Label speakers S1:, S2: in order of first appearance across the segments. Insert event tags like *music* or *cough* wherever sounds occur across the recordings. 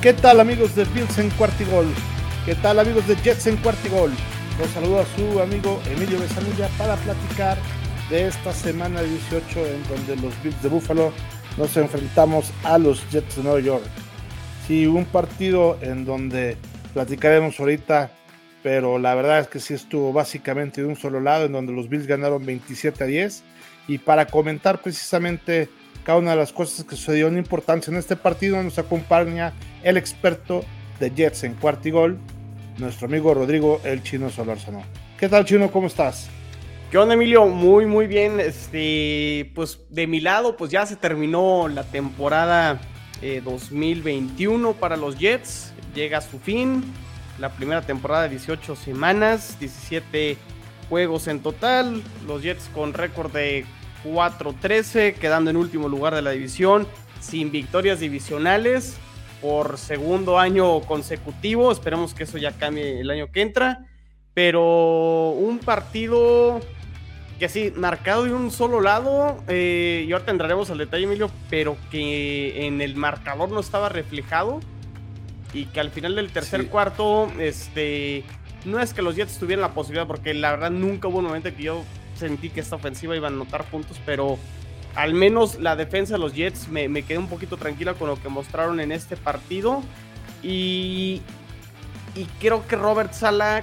S1: ¿Qué tal amigos de Bills en Cuartigol? ¿Qué tal amigos de Jets en Cuartigol? Los saludo a su amigo Emilio Besanilla para platicar de esta semana 18 en donde los Bills de Buffalo nos enfrentamos a los Jets de Nueva York. Sí, un partido en donde platicaremos ahorita, pero la verdad es que sí estuvo básicamente de un solo lado, en donde los Bills ganaron 27 a 10. Y para comentar precisamente cada una de las cosas que sucedieron importantes en este partido, nos acompaña el experto de Jets en cuartigol, nuestro amigo Rodrigo El Chino Solórzano. ¿Qué tal, Chino? ¿Cómo estás?
S2: ¿Qué onda, Emilio? Muy, muy bien. Este, pues de mi lado, pues ya se terminó la temporada 2021 eh, para los Jets. Llega a su fin. La primera temporada de 18 semanas, 17 juegos en total. Los Jets con récord de 4-13, quedando en último lugar de la división, sin victorias divisionales por segundo año consecutivo. Esperemos que eso ya cambie el año que entra. Pero un partido que sí, marcado de un solo lado, eh, y ahora tendremos al detalle, Emilio, pero que en el marcador no estaba reflejado y que al final del tercer cuarto, este, no es que los Jets tuvieran la posibilidad, porque la verdad nunca hubo un momento que yo sentí que esta ofensiva iba a anotar puntos, pero al menos la defensa de los Jets me, quedé un poquito tranquila con lo que mostraron en este partido. Y, y creo que Robert Sala,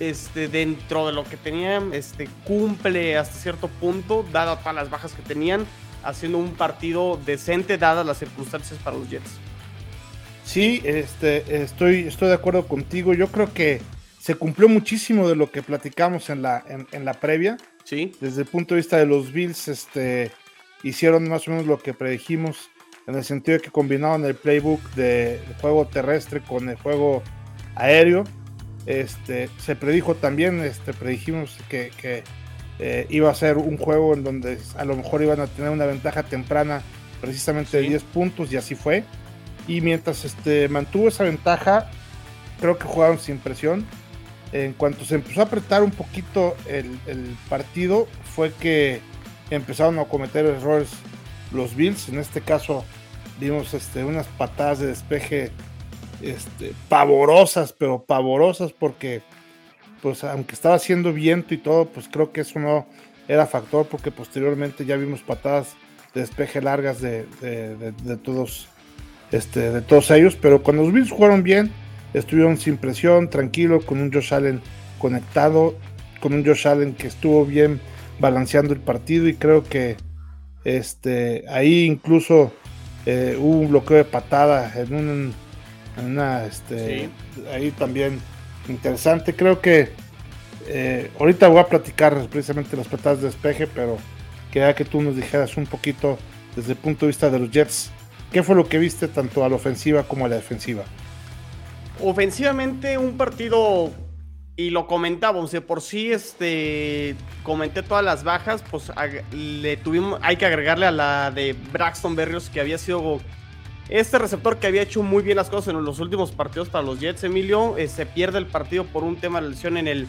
S2: este, dentro de lo que tenía, este, cumple hasta cierto punto, dadas todas las bajas que tenían, haciendo un partido decente, dadas las circunstancias para los Jets.
S1: Sí, este, estoy, estoy de acuerdo contigo. Yo creo que se cumplió muchísimo de lo que platicamos en la, en, la previa.
S2: Sí.
S1: Desde el punto de vista de los Bills, este, hicieron más o menos lo que predijimos, en el sentido de que combinaron el playbook de, juego terrestre con el juego aéreo. Este, se predijo también, este, predijimos que, eh, iba a ser un juego en donde a lo mejor iban a tener una ventaja temprana precisamente de 10 puntos y así fue. Y mientras este, mantuvo esa ventaja, creo que jugaron sin presión en cuanto se empezó a apretar un poquito el, partido, fue que empezaron a cometer errores los Bills. En este caso, vimos este, unas patadas de despeje este, pavorosas, pero pavorosas, porque, pues, aunque estaba haciendo viento y todo, pues creo que eso no era factor, porque posteriormente ya vimos patadas de despeje largas de, todos, este, de todos ellos. Pero cuando los Bills jugaron bien, estuvieron sin presión, tranquilo, con un Josh Allen conectado, con un Josh Allen que estuvo bien balanceando el partido y creo que este, ahí incluso eh, hubo un bloqueo de patada en, un, una, este, ahí también interesante. Creo que eh, ahorita voy a platicar precisamente las patadas de despeje, pero quería que tú nos dijeras un poquito desde el punto de vista de los Jets, ¿qué fue lo que viste tanto a la ofensiva como a la defensiva?
S2: Ofensivamente un partido y lo comentábamos, de por sí este comenté todas las bajas, pues le tuvimos hay que agregarle a la de Braxton Berrios que había sido este receptor que había hecho muy bien las cosas en los últimos partidos para los Jets, Emilio, eh, se pierde el partido por un tema de lesión en el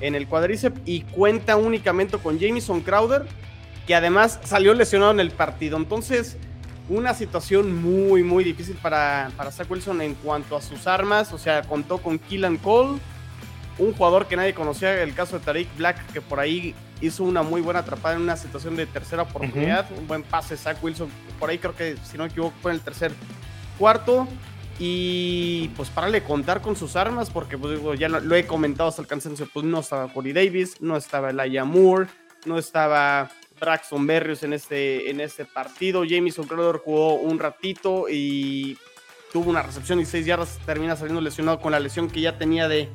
S2: en el y cuenta únicamente con Jamison Crowder, que además salió lesionado en el partido. Entonces, una situación muy, muy difícil para, para Zach Wilson en cuanto a sus armas. O sea, contó con Killan Cole, un jugador que nadie conocía, el caso de Tariq Black, que por ahí hizo una muy buena atrapada en una situación de tercera oportunidad. Un buen pase, Zach Wilson. Por ahí creo que, si no me equivoco, fue en el tercer cuarto. Y pues para le contar con sus armas, porque pues, ya lo, he comentado hasta el cansancio, pues no estaba Corey Davis, no estaba Elijah Moore, no estaba Braxton Berrios en este, en este partido. Jamison Crowder jugó un ratito y tuvo una recepción y seis yardas. Termina saliendo lesionado con la lesión que ya tenía de,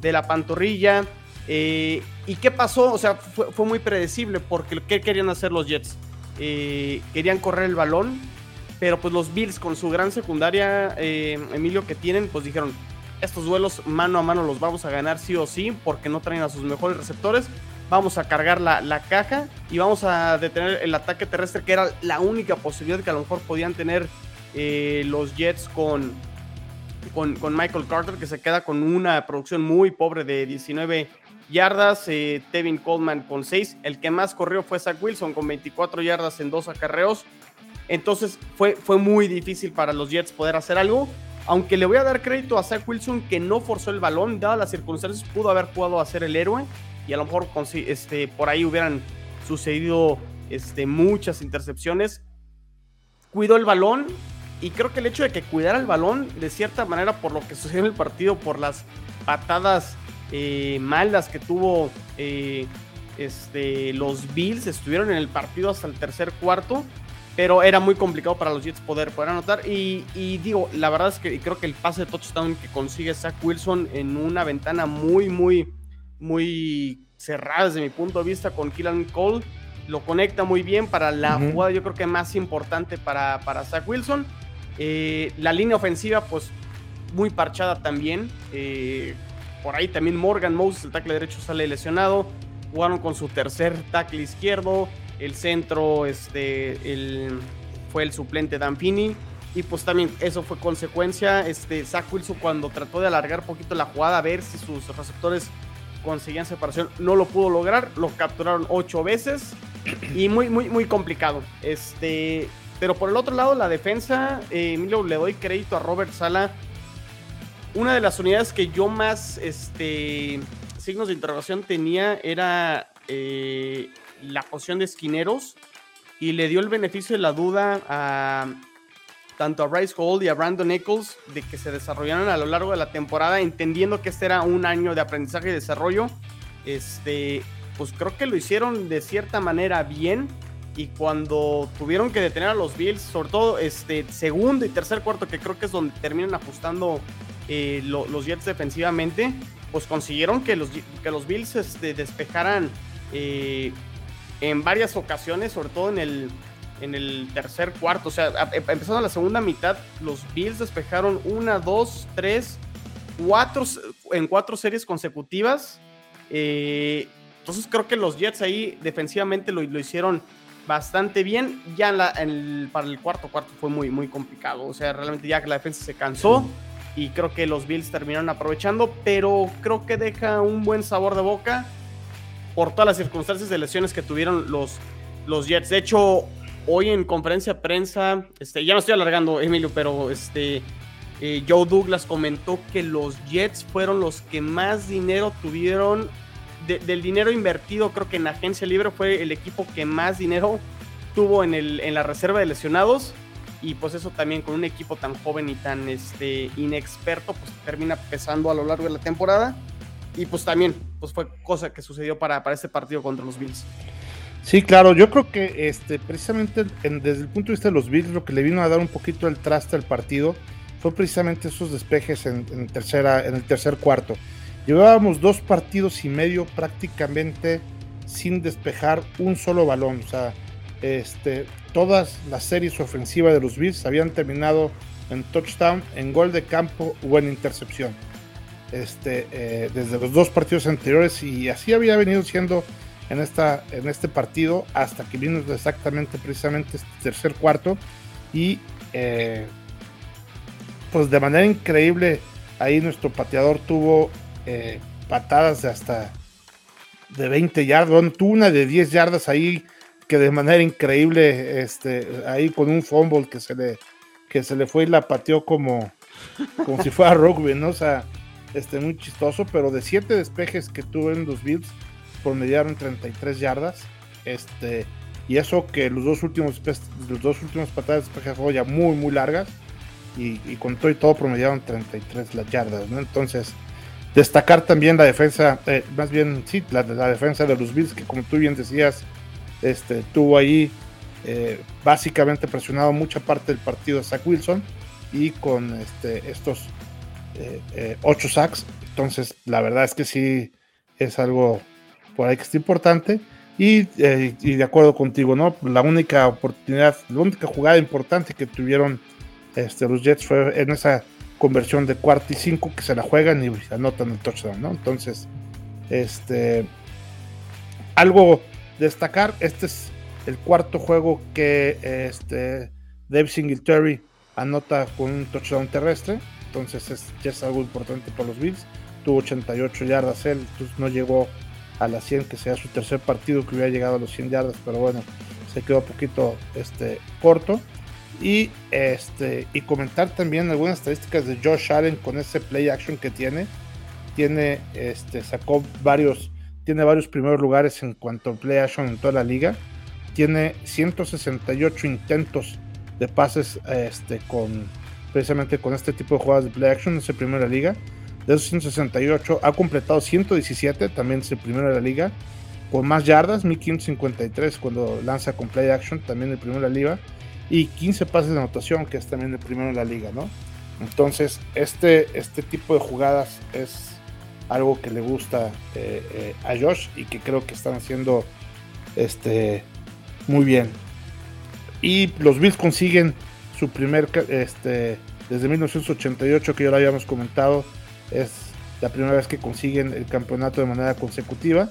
S2: de la pantorrilla. Eh, ¿Y qué pasó? O sea, fue, muy predecible porque ¿qué querían hacer los Jets? Eh, querían correr el balón, pero pues los Bills con su gran secundaria, eh, Emilio, que tienen, pues dijeron, estos duelos mano a mano los vamos a ganar sí o sí porque no traen a sus mejores receptores vamos a cargar la, caja y vamos a detener el ataque terrestre, que era la única posibilidad que a lo mejor podían tener eh, los Jets con, con, Michael Carter, que se queda con una producción muy pobre de 19 yardas, eh, Tevin Coleman con 6, el que más corrió fue Zach Wilson con 24 yardas en dos acarreos, entonces fue, fue muy difícil para los Jets poder hacer algo. Aunque le voy a dar crédito a Zach Wilson que no forzó el balón, dadas las circunstancias, pudo haber jugado a ser el héroe y a lo mejor este, por ahí hubieran sucedido este, muchas intercepciones. Cuidó el balón y creo que el hecho de que cuidara el balón, de cierta manera, por lo que sucedió en el partido, por las patadas eh, malas que tuvo eh, este, los Bills, estuvieron en el partido hasta el tercer cuarto pero era muy complicado para los Jets poder, poder anotar. Y, digo, la verdad es que creo que el pase de touchdown que consigue Zach Wilson en una ventana muy, muy, muy cerrada desde mi punto de vista con Killan Cole, lo conecta muy bien para la jugada, yo creo que más importante para, para Zach Wilson. Eh, la línea ofensiva, pues muy parchada también. Eh, por ahí también Morgan Moses, el tackle derecho, sale lesionado. Jugaron con su tercer tackle izquierdo el centro este, el, fue el suplente Danfini. Y pues también eso fue consecuencia. Este, Zach Wilson cuando trató de alargar un poquito la jugada a ver si sus receptores conseguían separación, no lo pudo lograr. Lo capturaron ocho veces. Y muy, muy, muy complicado. Este, pero por el otro lado, la defensa, eh, le doy crédito a Robert Sala. Una de las unidades que yo más este, signos de interrogación tenía era eh, la posición de esquineros y le dio el beneficio de la duda a tanto a Bryce Hall y a Brandon Nichols de que se desarrollaron a lo largo de la temporada, entendiendo que este era un año de aprendizaje y desarrollo. Este, pues creo que lo hicieron de cierta manera bien. Y cuando tuvieron que detener a los Bills, sobre todo este segundo y tercer cuarto, que creo que es donde terminan ajustando eh, los Jets defensivamente, pues consiguieron que los, que los Bills este, despejaran eh, en varias ocasiones, sobre todo en el, en el tercer cuarto. O sea, em, empezando la segunda mitad, los Bills despejaron una, dos, tres, cuatro, en cuatro series consecutivas. Eh, entonces creo que los Jets ahí defensivamente lo, lo hicieron bastante bien. Ya para el cuarto cuarto fue muy, muy complicado. O sea, realmente ya que la defensa se cansó. Y creo que los Bills terminaron aprovechando. Pero creo que deja un buen sabor de boca por todas las circunstancias de lesiones que tuvieron los, los Jets. De hecho, hoy en conferencia de prensa, este, ya me estoy alargando, Emilio, pero este, eh, Joe Douglas comentó que los Jets fueron los que más dinero tuvieron. del dinero invertido, creo que en agencia libre fue el equipo que más dinero tuvo en, el, en la reserva de lesionados. Y pues eso también con un equipo tan joven y tan este, inexperto, pues termina pesando a lo largo de la temporada. Y pues también pues fue cosa que sucedió para, para este partido contra los Bills.
S1: Sí, claro, yo creo que este, precisamente desde el punto de vista de los Bills, lo que le vino a dar un poquito el traste al partido fue precisamente esos despejes en, tercera, en el tercer cuarto. Llevábamos dos partidos y medio prácticamente sin despejar un solo balón. O sea, este, todas las series ofensivas de los Bills habían terminado en touchdown, en gol de campo o en intercepción este, eh, desde los dos partidos anteriores y así había venido siendo en, esta, en este partido hasta que vino exactamente precisamente este tercer cuarto y eh, pues de manera increíble ahí nuestro pateador tuvo eh, patadas de hasta de 20 yardas, tuvo una de 10 yardas ahí que de manera increíble este, ahí con un fumble que se le que se le fue y la pateó como como si fuera rugby. O sea, este, muy chistoso, pero de siete despejes que tuve en los Bills, promediaron 33 yardas. Este, y eso que los dos últimos, los dos últimos patadas de ya muy, muy largas. Y, con todo y todo promediaron 33 las yardas. Entonces, destacar también la defensa, eh, más bien, sí, la, la, defensa de los Bills, que como tú bien decías, este, tuvo ahí eh, básicamente presionado mucha parte del partido a Zach Wilson y con este, estos eh, eh, ocho sacks. Entonces, la verdad es que sí es algo por ahí que es importante. Y, eh, de acuerdo contigo, ¿no? La única oportunidad, la única jugada importante que tuvieron este, los Jets fue en esa conversión de cuarto y cinco que se la juegan y anotan el touchdown, ¿no? Entonces, este, algo destacar, este es el cuarto juego que este, Dave Singletary anota con un touchdown terrestre entonces es, ya es algo importante para los Bills. Tuvo 88 yardas él, entonces no llegó a las 100, que sea su tercer partido que hubiera llegado a los 100 yardas, pero bueno, se quedó un poquito este, corto. Y, este, y comentar también algunas estadísticas de Josh Allen con ese play action que tiene. Tiene, este, sacó varios, tiene varios primeros lugares en cuanto a play action en toda la liga. Tiene 168 intentos de pases este, con precisamente con este tipo de jugadas de play action, es el primero de la liga. De esos 168 ha completado 117, también es el primero de la liga. Con más yardas, 1553 cuando lanza con play action, también el primero de la liga y 15 pases de anotación, que es también el primero en la liga, ¿no? Entonces, este, este tipo de jugadas es algo que le gusta eh, eh, a Josh y que creo que están haciendo este, muy bien. Y los Bills consiguen su primer, este, desde 1988, que ya lo habíamos comentado, es la primera vez que consiguen el campeonato de manera consecutiva.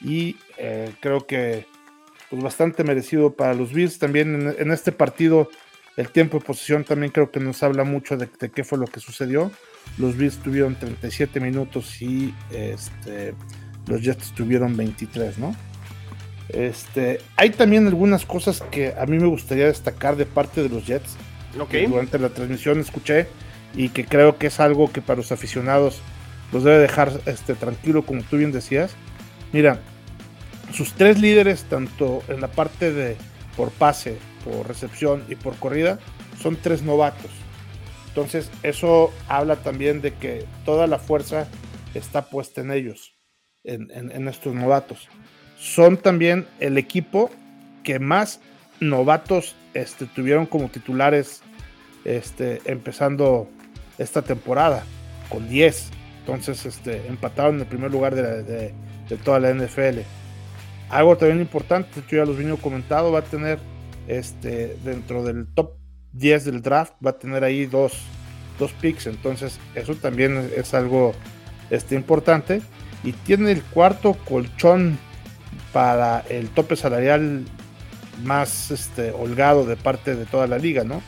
S1: Y eh, creo que pues bastante merecido para los Bills. También en, este partido el tiempo de posición también creo que nos habla mucho de, qué fue lo que sucedió. Los Bills tuvieron 37 minutos y este, los Jets tuvieron 23, ¿no? Este, hay también algunas cosas que a mí me gustaría destacar de parte de los Jets.
S2: Okay.
S1: durante la transmisión escuché y que creo que es algo que para los aficionados los debe dejar este, tranquilo, como tú bien decías. Mira, sus tres líderes, tanto en la parte de por pase, por recepción y por corrida, son tres novatos. Entonces, eso habla también de que toda la fuerza está puesta en ellos, en, estos novatos. Son también el equipo que más novatos este, tuvieron como titulares este, empezando esta temporada, con 10. Entonces, este, empataron en el primer lugar de toda la NFL. Algo también importante, yo ya los vino comentado, va a tener este, dentro del top 10 del draft, va a tener ahí dos, dos picks, entonces eso también es algo este, importante. Y tiene el cuarto colchón para el tope salarial más este, holgado de parte de toda la liga, ¿no?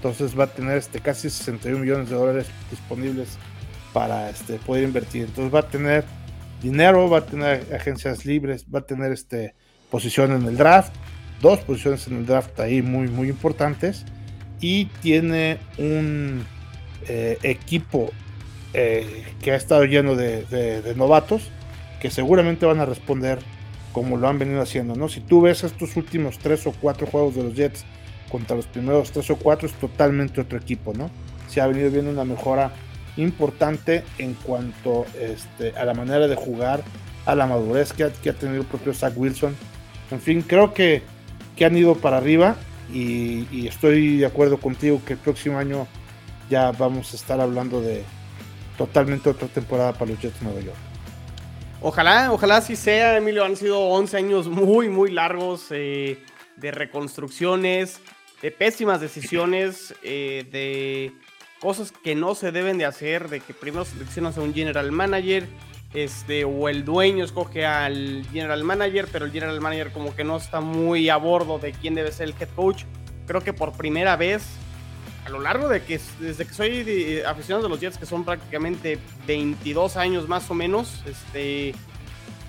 S1: Entonces va a tener este, casi 61 millones de dólares disponibles para este, poder invertir. Entonces va a tener dinero, va a tener agencias libres, va a tener este, posición en el draft, dos posiciones en el draft ahí muy, muy importantes, y tiene un eh, equipo eh, que ha estado lleno de, novatos que seguramente van a responder como lo han venido haciendo, ¿no? Si tú ves estos últimos tres o cuatro juegos de los Jets contra los primeros tres o cuatro, es totalmente otro equipo, ¿no? Se ha venido viendo una mejora importante en cuanto este, a la manera de jugar, a la madurez que ha, tenido el propio Zach Wilson. En fin, creo que, que han ido para arriba y, estoy de acuerdo contigo que el próximo año ya vamos a estar hablando de totalmente otra temporada para los Jets de Nueva York.
S2: Ojalá, ojalá así sea, Emilio. Han sido 11 años muy, muy largos eh, de reconstrucciones, de pésimas decisiones, eh, de cosas que no se deben de hacer, de que primero seleccionas a un general manager, este, o el dueño escoge al general manager, pero el general manager como que no está muy a bordo de quién debe ser el head coach. Creo que por primera vez, a lo largo de que desde que soy aficionado de los Jets, que son prácticamente 22 años más o menos, este,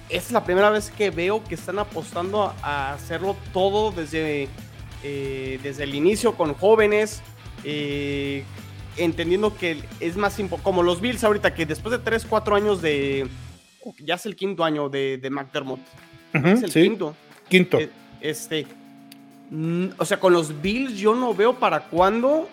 S2: es la primera vez que veo que están apostando a hacerlo todo desde, eh, desde el inicio con jóvenes. Eh, entendiendo que es más importante, como los Bills ahorita, que después de 3, 4 años de, ya es el quinto año de, de McDermott. es el quinto.
S1: Quinto.
S2: Eh, este, o sea, con los Bills yo no veo para cuándo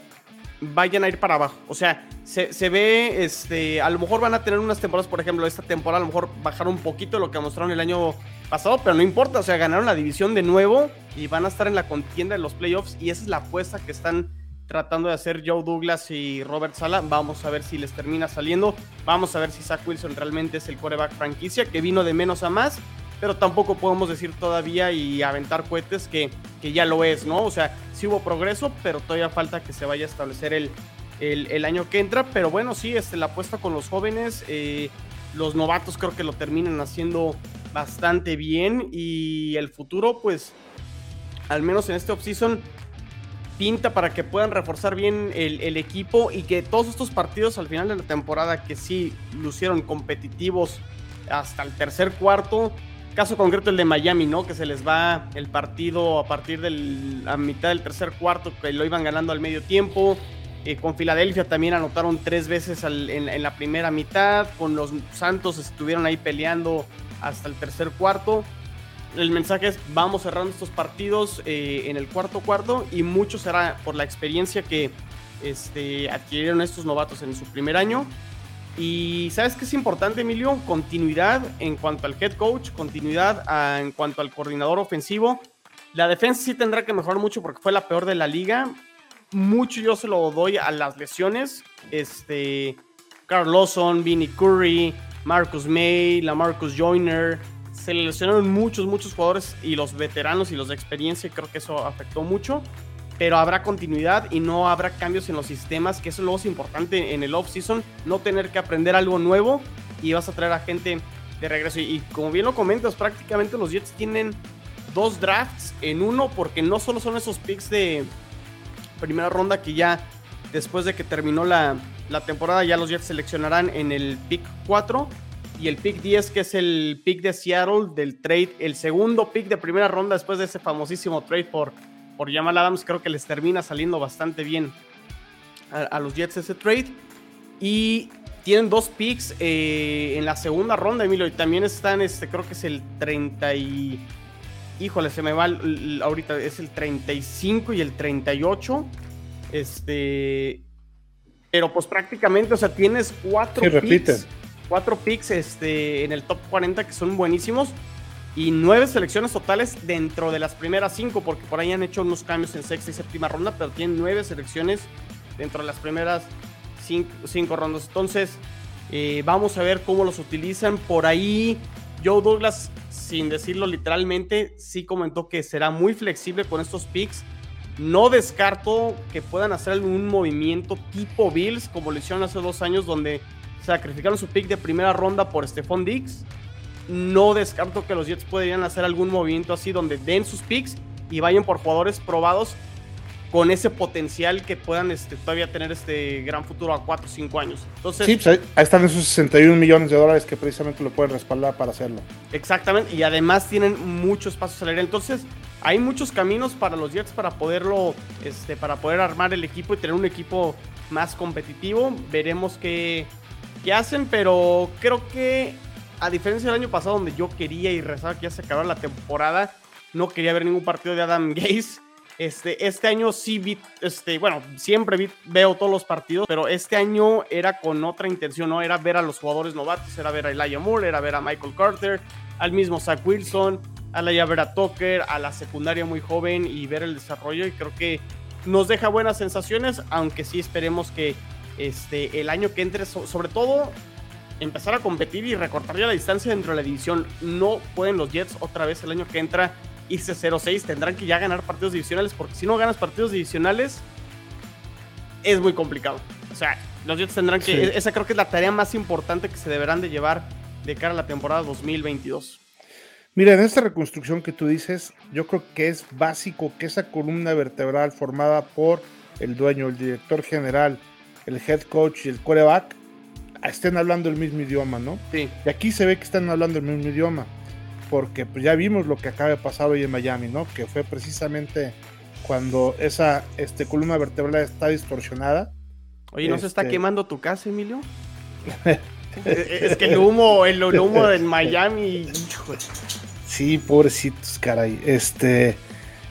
S2: vayan a ir para abajo. O sea, se, se, ve, este, a lo mejor van a tener unas temporadas, por ejemplo, esta temporada a lo mejor bajaron un poquito lo que mostraron el año pasado, pero no importa, o sea, ganaron la división de nuevo y van a estar en la contienda de los playoffs y esa es la apuesta que están tratando de hacer Joe Douglas y Robert Sala. Vamos a ver si les termina saliendo. Vamos a ver si Zach Wilson realmente es el coreback franquicia que vino de menos a más. Pero tampoco podemos decir todavía y aventar cohetes que, que ya lo es, ¿no? O sea, sí hubo progreso, pero todavía falta que se vaya a establecer el, el, año que entra. Pero bueno, sí, este, la apuesta con los jóvenes, eh, los novatos creo que lo terminan haciendo bastante bien. Y el futuro, pues, al menos en este offseason, pinta para que puedan reforzar bien el, equipo y que todos estos partidos al final de la temporada que sí lucieron competitivos hasta el tercer cuarto, Caso concreto el de Miami, ¿no? Que se les va el partido a partir de la mitad del tercer cuarto, que lo iban ganando al medio tiempo. Eh, con Filadelfia también anotaron tres veces en, la primera mitad. Con los Santos estuvieron ahí peleando hasta el tercer cuarto. El mensaje es, vamos cerrando estos partidos eh, en el cuarto cuarto y mucho será por la experiencia que este, adquirieron estos novatos en su primer año y sabes que es importante, Emilio, continuidad en cuanto al head coach, continuidad en cuanto al coordinador ofensivo. La defensa sí tendrá que mejorar mucho porque fue la peor de la liga. Mucho yo se lo doy a las lesiones. Este, Carl Lawson, Vinnie Curry, Marcus May, la Marcus Joyner. Se lesionaron muchos, muchos jugadores y los veteranos y los de experiencia. Creo que eso afectó mucho pero habrá continuidad y no habrá cambios en los sistemas, que eso es importante en el off-season, no tener que aprender algo nuevo y vas a traer a gente de regreso. Y, como bien lo comentas, prácticamente los Jets tienen dos drafts en uno, porque no solo son esos picks de primera ronda que ya después de que terminó la, la temporada, ya los Jets seleccionarán en el pick 4 y el pick 10, que es el pick de Seattle del trade, el segundo pick de primera ronda después de ese famosísimo trade por por Jamal Adams, creo que les termina saliendo bastante bien a, los Jets ese trade. Y tienen dos picks eh, en la segunda ronda, Emilio, y también están, este, creo que es el 30 y... Híjole, se me va ahorita, es el 35 y el 38. Este... Pero pues prácticamente, o sea, tienes cuatro picks. Cuatro picks este, en el top 40 que son buenísimos y nueve selecciones totales dentro de las primeras cinco, porque por ahí han hecho unos cambios en sexta y séptima ronda, pero tienen nueve selecciones dentro de las primeras cinco, rondas. Entonces, eh, vamos a ver cómo los utilizan. Por ahí, Joe Douglas, sin decirlo literalmente, sí comentó que será muy flexible con estos picks. No descarto que puedan hacer algún movimiento tipo Bills, como lo hicieron hace dos años, donde sacrificaron su pick de primera ronda por Stephon Diggs no descarto que los Jets podrían hacer algún movimiento así donde den sus picks y vayan por jugadores probados con ese potencial que puedan este, todavía tener este gran futuro a 4 o 5 años. Entonces,
S1: sí, pues ahí, están esos 61 millones de dólares que precisamente lo pueden respaldar para hacerlo.
S2: Exactamente, y además tienen muchos pasos salariales. Entonces, hay muchos caminos para los Jets para poderlo, este, para poder armar el equipo y tener un equipo más competitivo. Veremos qué, qué hacen, pero creo que a diferencia del año pasado donde yo quería y rezaba que ya se acabara la temporada, no quería ver ningún partido de Adam *laughs* Gaze. Este, este año sí vi, este, bueno, siempre veo todos los partidos, pero este año era con otra intención, ¿no? Era ver a los jugadores novatos, era ver a Elijah Moore, era ver a Michael Carter, al mismo Zach Wilson, a la ver a Tucker, a la secundaria muy joven y ver el desarrollo y creo que nos deja buenas sensaciones, aunque sí esperemos que este, el año que entre, sobre todo empezar a competir y recortar ya la distancia dentro de la división. No pueden los Jets otra vez el año que entra irse 0-6. Tendrán que ya ganar partidos divisionales porque si no ganas partidos divisionales es muy complicado. O sea, los Jets tendrán que... Esa creo que es la tarea más importante que se deberán de llevar de cara a la temporada 2022.
S1: Mira, en esta reconstrucción que tú dices, yo creo que es básico que esa columna vertebral formada por el dueño, el director general, el head coach y el quarterback estén hablando el mismo idioma, ¿no?
S2: Sí.
S1: Y aquí se ve que están hablando el mismo idioma, porque pues, ya vimos lo que acaba de pasar hoy en Miami, ¿no? Que fue precisamente cuando esa este, columna vertebral está distorsionada.
S2: Oye, ¿no se está este quemando tu casa, Emilio? *laughs* es que el humo, el, humo en Miami.
S1: sí, pobrecitos, caray. Este,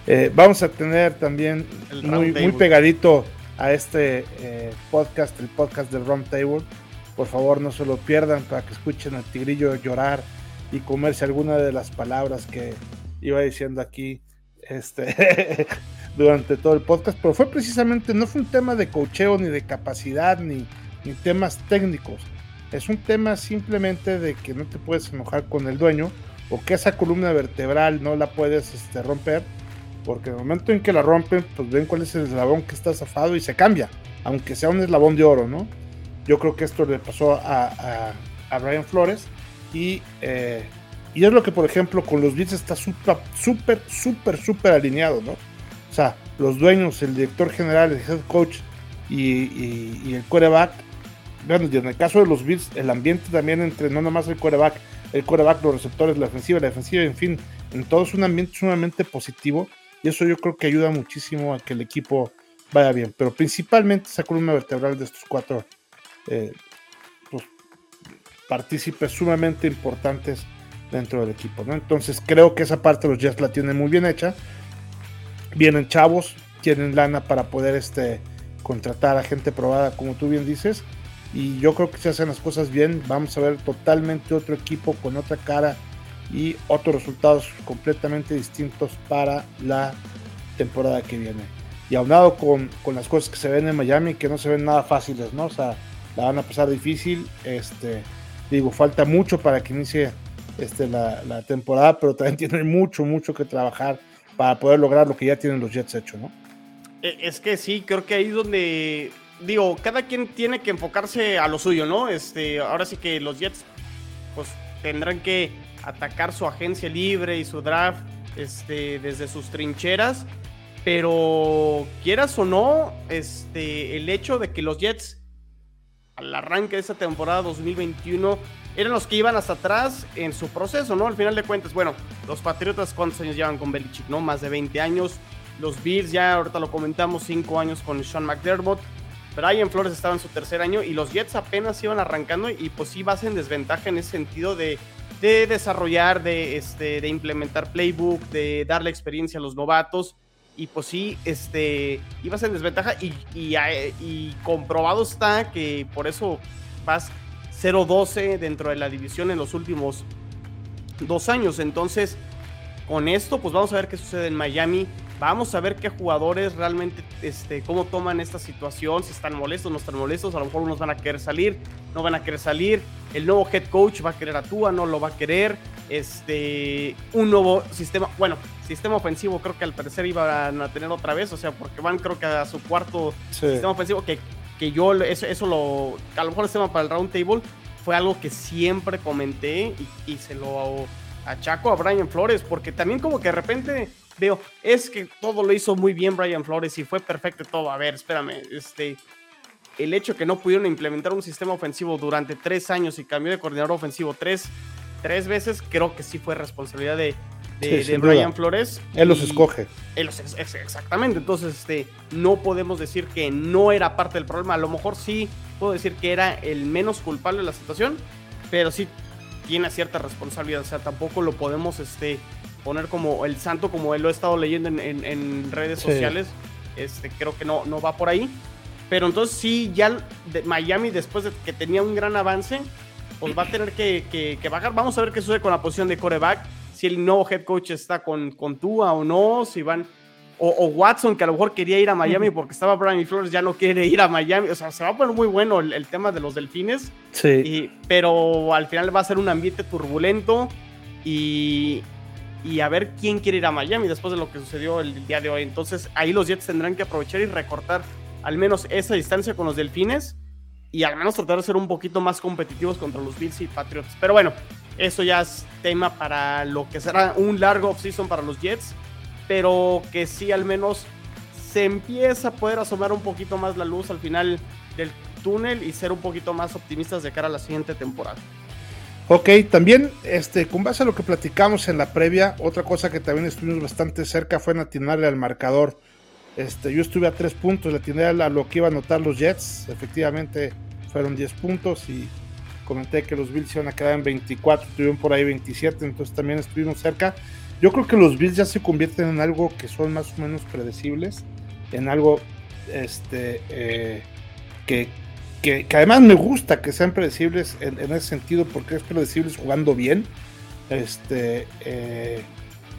S1: eh, vamos a tener también muy, muy, pegadito a este eh, podcast, el podcast del Round Table por favor, no se lo pierdan para que escuchen al tigrillo llorar y comerse alguna de las palabras que iba diciendo aquí este, *laughs* durante todo el podcast. Pero fue precisamente, no fue un tema de cocheo ni de capacidad ni, ni temas técnicos. Es un tema simplemente de que no te puedes enojar con el dueño o que esa columna vertebral no la puedes este, romper, porque en el momento en que la rompen, pues ven cuál es el eslabón que está zafado y se cambia, aunque sea un eslabón de oro, ¿no? Yo creo que esto le pasó a, a, Brian Flores y, eh, y es lo que, por ejemplo, con los Beats está súper, súper, súper, alineado, ¿no? O sea, los dueños, el director general, el head coach y, el quarterback. Bueno, y en el caso de los Beats, el ambiente también entre no nomás el quarterback, el coreback, los receptores, la ofensiva, la defensiva, en fin, en todo es un ambiente sumamente positivo y eso yo creo que ayuda muchísimo a que el equipo vaya bien, pero principalmente esa columna vertebral de estos cuatro eh, pues, partícipes sumamente importantes dentro del equipo, ¿no? Entonces creo que esa parte los Jets la tienen muy bien hecha. Vienen chavos, tienen lana para poder este, contratar a gente probada, como tú bien dices. Y yo creo que si hacen las cosas bien, vamos a ver totalmente otro equipo con otra cara y otros resultados completamente distintos para la temporada que viene. Y aunado con, con las cosas que se ven en Miami, que no se ven nada fáciles, ¿no? O sea, la van a pasar difícil. Este, digo, falta mucho para que inicie este, la, temporada, pero también *laughs* tienen mucho, mucho que trabajar para poder lograr lo que ya tienen los Jets hecho, ¿no?
S2: E, es que sí, creo que ahí es donde, digo, cada quien tiene que enfocarse a lo suyo, ¿no? Este, ahora sí que los Jets, pues tendrán que atacar su agencia libre y su draft este, desde sus trincheras, pero quieras o no, este, el hecho de que los Jets al arranque de esta temporada 2021 eran los que iban hasta atrás en su proceso, ¿no? Al final de cuentas, bueno, los Patriotas, ¿cuántos años llevan con Belichick, no? Más de 20 años. Los Bills, ya ahorita lo comentamos, 5 años con Sean McDermott. Brian Flores estaba en su tercer año y los Jets apenas iban arrancando y pues sí vas en desventaja en ese sentido de, desarrollar, de, este, de implementar playbook, de darle experiencia a los novatos y pues sí, este, ibas en desventaja y, y, y comprobado está que por eso vas 0-12 dentro de la división en los últimos dos años. Entonces, con esto, pues vamos a ver qué sucede en Miami. Vamos a ver qué jugadores realmente, este, cómo toman esta situación, si están molestos, no están molestos. A lo mejor unos van a querer salir, no van a querer salir. El nuevo head coach va a querer a Tua, no lo va a querer. Este, un nuevo sistema, bueno, sistema ofensivo creo que al parecer iban a tener otra vez, o sea, porque van creo que a su cuarto sistema ofensivo que que yo eso, eso lo, a lo mejor el tema para el round table fue algo que siempre comenté y, se lo achaco a Brian Flores, porque también como que de repente veo, es que todo lo hizo muy bien Brian Flores y fue perfecto todo. A ver, espérame, este, el hecho que no pudieron implementar un sistema ofensivo durante tres años y cambió de coordinador ofensivo tres, tres veces, creo que sí fue responsabilidad de, de, Brian Flores.
S1: Él los escoge.
S2: Él los, exactamente. Entonces, este, no podemos decir que no era parte del problema. A lo mejor sí puedo decir que era el menos culpable de la situación, pero sí tiene cierta responsabilidad. O sea, tampoco lo podemos este, poner como el santo, como él lo he estado leyendo en, redes sociales. Este, creo que no, no va por ahí. Pero entonces sí, ya Miami, después de que tenía un gran avance, pues va a tener que, que bajar. Vamos a ver qué sucede con la posición de coreback si el nuevo head coach está con, con Tua o no, si van. O, Watson, que a lo mejor quería ir a Miami porque estaba Brian Flores, ya no quiere ir a Miami. O sea, se va a poner muy bueno el, tema de los delfines.
S1: Sí.
S2: pero al final va a ser un ambiente turbulento y, y a ver quién quiere ir a Miami después de lo que sucedió el día de hoy. Entonces ahí los Jets tendrán que aprovechar y recortar al menos esa distancia con los Delfines y al menos tratar de ser un poquito más competitivos contra los Bills y Patriots. Pero bueno, eso ya es tema para lo que será un largo offseason para los Jets, pero que sí al menos se empieza a poder asomar un poquito más la luz al final del túnel y ser un poquito más optimistas de cara a la siguiente temporada.
S1: Ok, también este, con base a lo que platicamos en la previa, otra cosa que también estuvimos bastante cerca fue en atinarle al marcador. Este, yo estuve a tres puntos, le atiné a lo que iban a anotar los Jets, efectivamente fueron 10 puntos y comenté que los Bills iban a quedar en 24, tuvieron por ahí 27, entonces también estuvimos cerca. Yo creo que los Bills ya se convierten en algo que son más o menos predecibles, en algo este, eh, que, que, además me gusta que sean predecibles en, ese sentido, porque es predecibles jugando bien. Este, eh,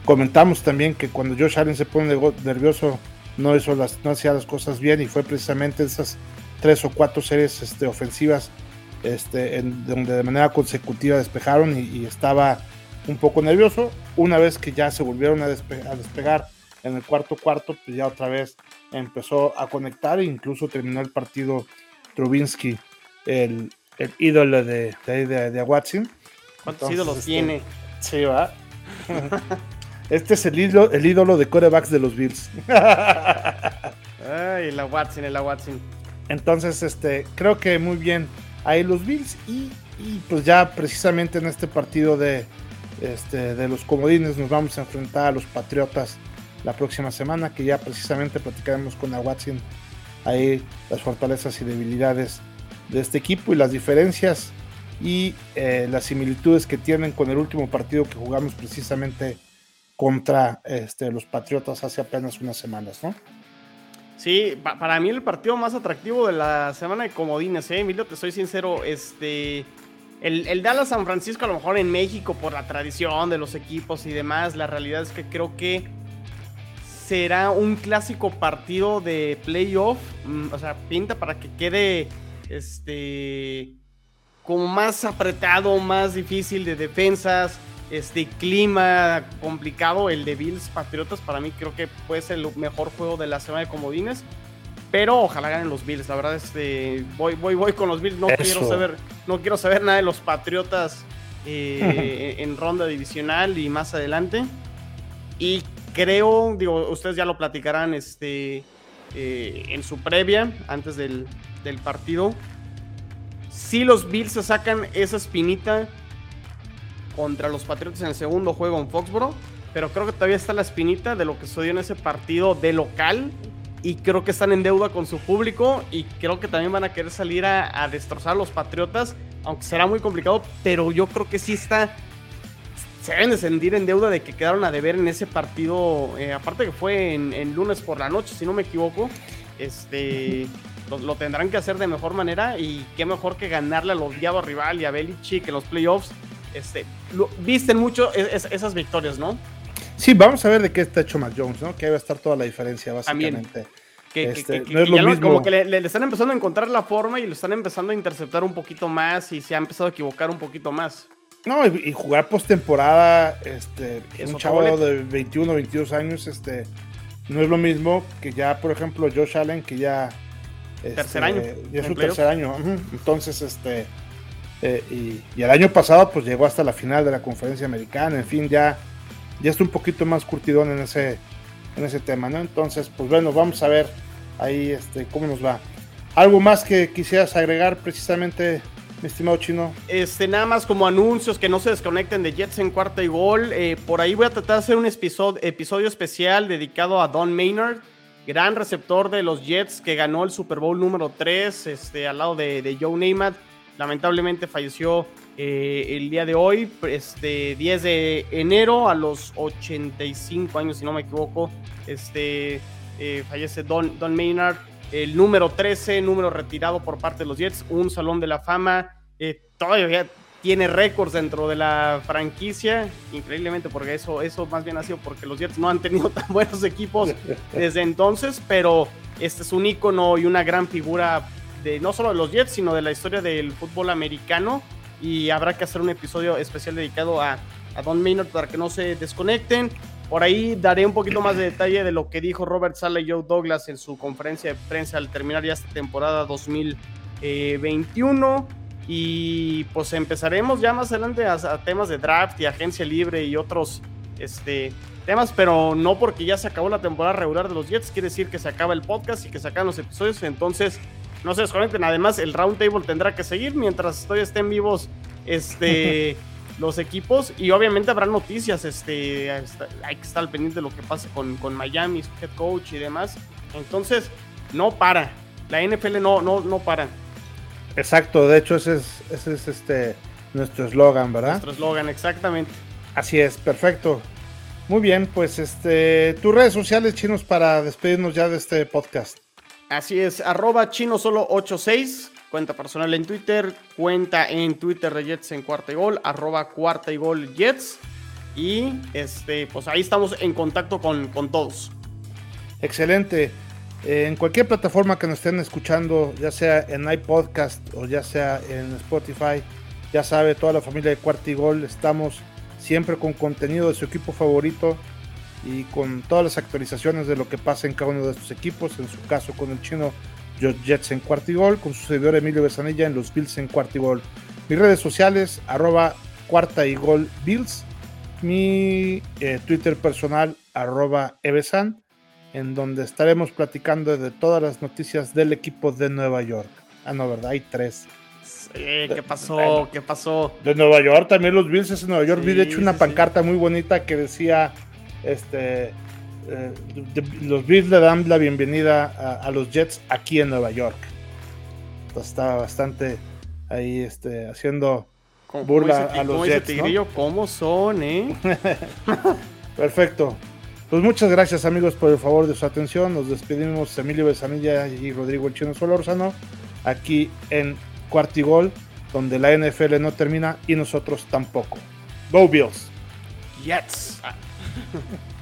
S1: comentamos también que cuando Josh Allen se pone nervioso, no, hizo no hacía las cosas bien, y fue precisamente esas tres o cuatro series este, ofensivas este, en, donde de manera consecutiva despejaron y, estaba un poco nervioso. Una vez que ya se volvieron a, despegar en el cuarto cuarto, pues ya otra vez empezó a conectar e incluso terminó el partido Trubinsky, el, ídolo de, de, Watson.
S2: ¿Cuántos ídolos este, tiene?
S1: Sí, va. *laughs* este es el ídolo, el ídolo de corebacks de los Bills. *laughs*
S2: Ay, la Watson, la Watson.
S1: Entonces, este, creo que muy bien ahí los Bills. Y pues ya precisamente en este partido de, este, de los comodines nos vamos a enfrentar a los Patriotas la próxima semana, que ya precisamente platicaremos con a Watson ahí las fortalezas y debilidades de este equipo y las diferencias y eh, las similitudes que tienen con el último partido que jugamos precisamente contra este, los Patriotas hace apenas unas semanas, ¿no?
S2: Sí, para mí el partido más atractivo de la semana de comodines, ¿eh? Emilio, te soy sincero, este... El, el Dallas San Francisco a lo mejor en México por la tradición de los equipos y demás, la realidad es que creo que será un clásico partido de playoff, mm, o sea, pinta para que quede este como más apretado, más difícil de defensas, este clima complicado, el de Bills Patriotas, para mí creo que puede ser el mejor juego de la semana de comodines. Pero ojalá ganen los Bills, la verdad este voy, voy, voy con los Bills, no quiero saber, no quiero saber nada de los Patriotas eh, *laughs* en ronda divisional y más adelante. Y creo, digo, ustedes ya lo platicarán este, eh, en su previa, antes del, del partido si los Bills se sacan esa espinita contra los Patriotas en el segundo juego en Foxboro, pero creo que todavía está la espinita de lo que sucedió en ese partido de local y creo que están en deuda con su público y creo que también van a querer salir a, destrozar a los Patriotas, aunque será muy complicado, pero yo creo que sí está se deben de sentir en deuda de que quedaron a deber en ese partido, eh, aparte que fue en, lunes por la noche, si no me equivoco, este, lo, tendrán que hacer de mejor manera y qué mejor que ganarle al odiado rival y a Belichick en los playoffs. Este, visten mucho esas victorias, ¿no?
S1: Sí, vamos a ver de qué está hecho Mac Jones, ¿no? Que ahí va a estar toda la diferencia, básicamente.
S2: Que, este, no es lo mismo. Como que le, están empezando a encontrar la forma y lo están empezando a interceptar un poquito más y se ha empezado a equivocar un poquito más.
S1: No, y, jugar postemporada, este, un chavo de 21, 22 años, este, no es lo mismo que ya, por ejemplo, Josh Allen, que ya
S2: tercer este, año.
S1: Ya es su tercer año. Entonces, este. Eh, y, el año pasado, pues llegó hasta la final de la conferencia americana. En fin, ya, ya está un poquito más curtidón en ese, en ese tema, ¿no? Entonces, pues bueno, vamos a ver ahí este, cómo nos va. ¿Algo más que quisieras agregar precisamente, mi estimado chino?
S2: Este, nada más como anuncios que no se desconecten de Jets en cuarta y gol. Eh, por ahí voy a tratar de hacer un episodio, episodio especial dedicado a Don Maynard gran receptor de los Jets que ganó el Super Bowl número 3 este, al lado de, Joe Namath. Lamentablemente falleció eh, el día de hoy, este 10 de enero a los 85 años, si no me equivoco. Este, eh, fallece Don, Don Maynard, el número 13, número retirado por parte de los Jets, un salón de la fama. Eh, todavía tiene récords dentro de la franquicia, increíblemente porque eso, eso más bien ha sido porque los Jets no han tenido *laughs* tan buenos equipos desde entonces, pero este es un ícono y una gran figura no solo de los Jets, sino de la historia del fútbol americano y habrá que hacer un episodio especial dedicado a, a Don Maynard para que no se desconecten. Por ahí daré un poquito más de detalle de lo que dijo Robert Sala y Joe Douglas en su conferencia de prensa al terminar ya esta temporada 2021. Y pues empezaremos ya más adelante a, temas de draft y agencia libre y otros este, temas, pero no porque ya se acabó la temporada regular de los Jets, quiere decir que se acaba el podcast y que se acaban los episodios. Entonces, no se desconecten. Además, el roundtable tendrá que seguir mientras estoy estén vivos este, *laughs* los equipos. Y obviamente habrá noticias. Este, hay que estar al pendiente de lo que pase con, con Miami, su head coach y demás. Entonces, no para. La NFL no, no, no para.
S1: Exacto, de hecho ese es, ese es este nuestro eslogan, ¿verdad?
S2: Nuestro eslogan, exactamente.
S1: Así es, perfecto. Muy bien, pues este, tus redes sociales chinos para despedirnos ya de este podcast.
S2: Así es, arroba chino solo 86, cuenta personal en Twitter, cuenta en Twitter de Jets en cuarta y gol, arroba cuarta y gol Jets. Y este, pues ahí estamos en contacto con, con todos.
S1: Excelente en cualquier plataforma que nos estén escuchando, ya sea en iPodcast o ya sea en Spotify, ya sabe, toda la familia de Cuartigol, estamos siempre con contenido de su equipo favorito y con todas las actualizaciones de lo que pasa en cada uno de estos equipos, en su caso con el chino George Jets en Cuartigol, con su servidor Emilio Besanilla en los Bills en Cuartigol. Mis redes sociales, arroba cuarta y gol Bills, mi eh, Twitter personal, arroba Evesan en donde estaremos platicando de todas las noticias del equipo de Nueva York. Ah, no, ¿verdad? Hay tres.
S2: ¿Qué pasó? ¿Qué pasó?
S1: De Nueva York, también los Bills es en Nueva York. Vi de hecho una pancarta muy bonita que decía, este, eh, los Bills le dan la bienvenida a, los Jets aquí en Nueva York. Entonces está bastante ahí este, haciendo burla a los Jets.
S2: ¿Cómo son, eh? *laughs*
S1: Perfecto. Pues muchas gracias amigos por el favor de su atención. Nos despedimos Emilio Besanilla y Rodrigo El Chino Solórzano aquí en Cuartigol, donde la NFL no termina y nosotros tampoco. Go Bills.
S2: Jets. Ha ha ha.